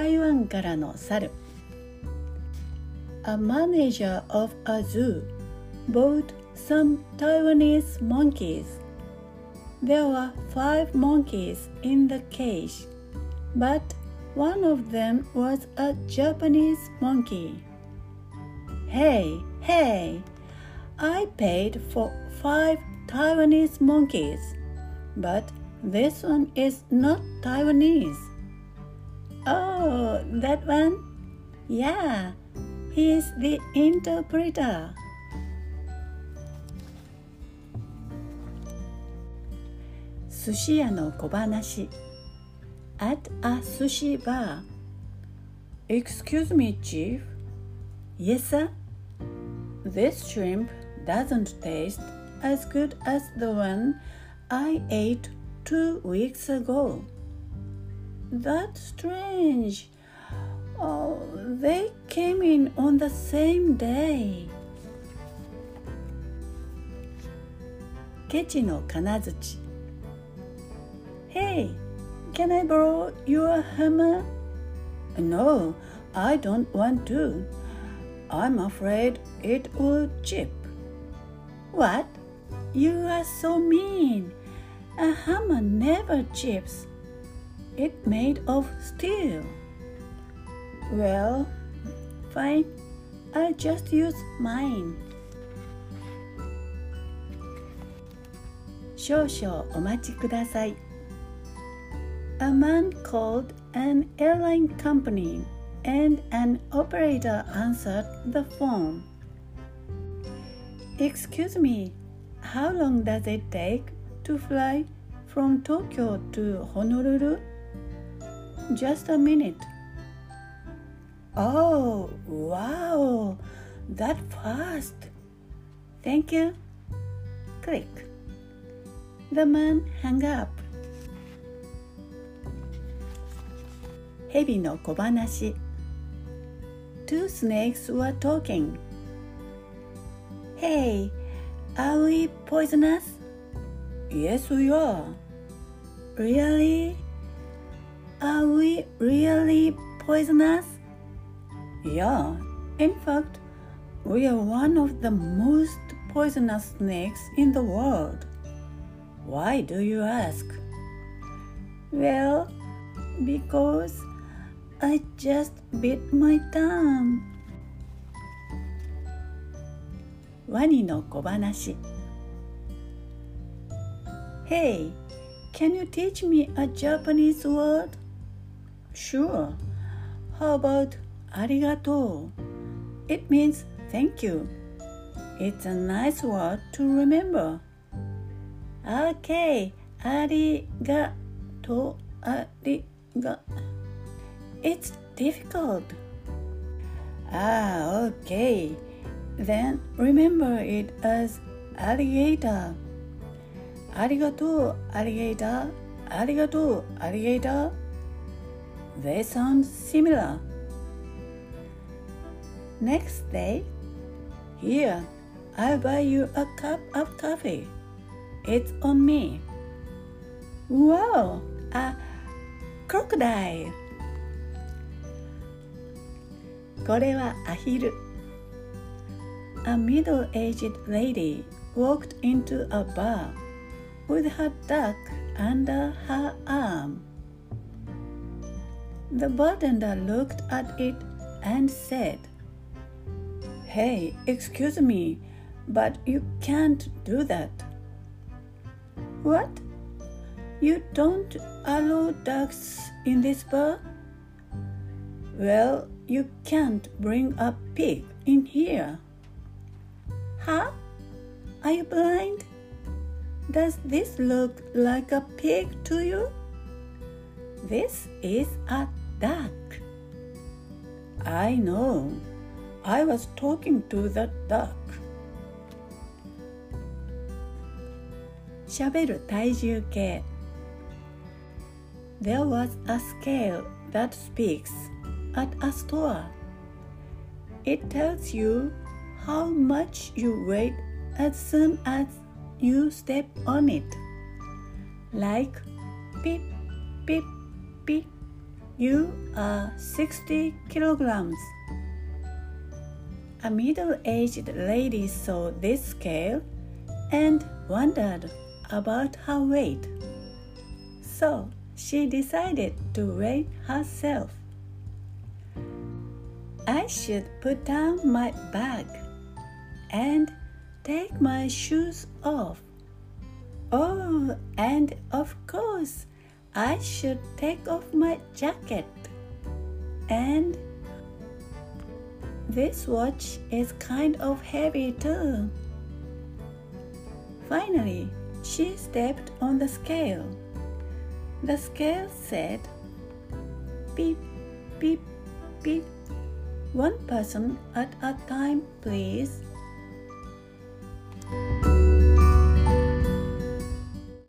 台湾からの猿 A manager of a zoo bought some Taiwanese monkeys. There were five monkeys in the cage, but one of them was a Japanese monkey. Hey, hey, I paid for five Taiwanese monkeys, but this one is not Taiwanese. Oh, that one? Yeah, he is the interpreter. Sushiya no kobanashi. At a sushi bar. Excuse me, chief. Yes, sir. This shrimp doesn't taste as good as the one I ate two weeks ago. That's strange. Oh, they came in on the same day. ケチの金槌 Hey, can I borrow your hammer? No, I don't want to. I'm afraid it will chip. What? You are so mean. A hammer never chips. It's made of steel. Well, fine. I'll just use mine. 少々お待ちください。A man called an airline company and an operator answered the phone. Excuse me, how long does it take to fly from Tokyo to Honolulu? just a minute. Oh, wow, that fast. Thank you. Click. The man hung up. Hebi no kobanashi. Two snakes were talking. Hey, are we poisonous? Yes, we are. Really? Are we really poisonous? Yeah, in fact, we are one of the most poisonous snakes in the world. Why do you ask? Well, because I just bit my tongue. ワニの小話 Hey, can you teach me a Japanese word? Sure. How about arigato? It means thank you. It's a nice word to remember. Okay, arigato, ariga. It's difficult. Ah, okay. Then remember it as alligator. Arigato, alligator. Arigato, alligator. They sound similar. Next day, here, I'll buy you a cup of coffee. It's on me. Wow, a crocodile. これはアヒル。A middle-aged lady walked into a bar with her duck under her arm. The bartender looked at it and said, Hey, excuse me, but you can't do that. What? You don't allow ducks in this bar? Well, you can't bring a pig in here. Huh? Are you blind? Does this look like a pig to you? This is a duck. I know. I was talking to the duck. しゃべる体重計 There was a scale that speaks at a store. It tells you how much you weigh as soon as you step on it. Like beep, beep, beep. you are 60 kilograms. A middle aged lady saw this scale and wondered about her weight. So she decided to weigh herself. I should put down my bag and take my shoes off. Oh, and of course, I should take off my jacket. And this watch is kind of heavy too. Finally, she stepped on the scale. The scale said, beep, beep, beep. One person at a time, please.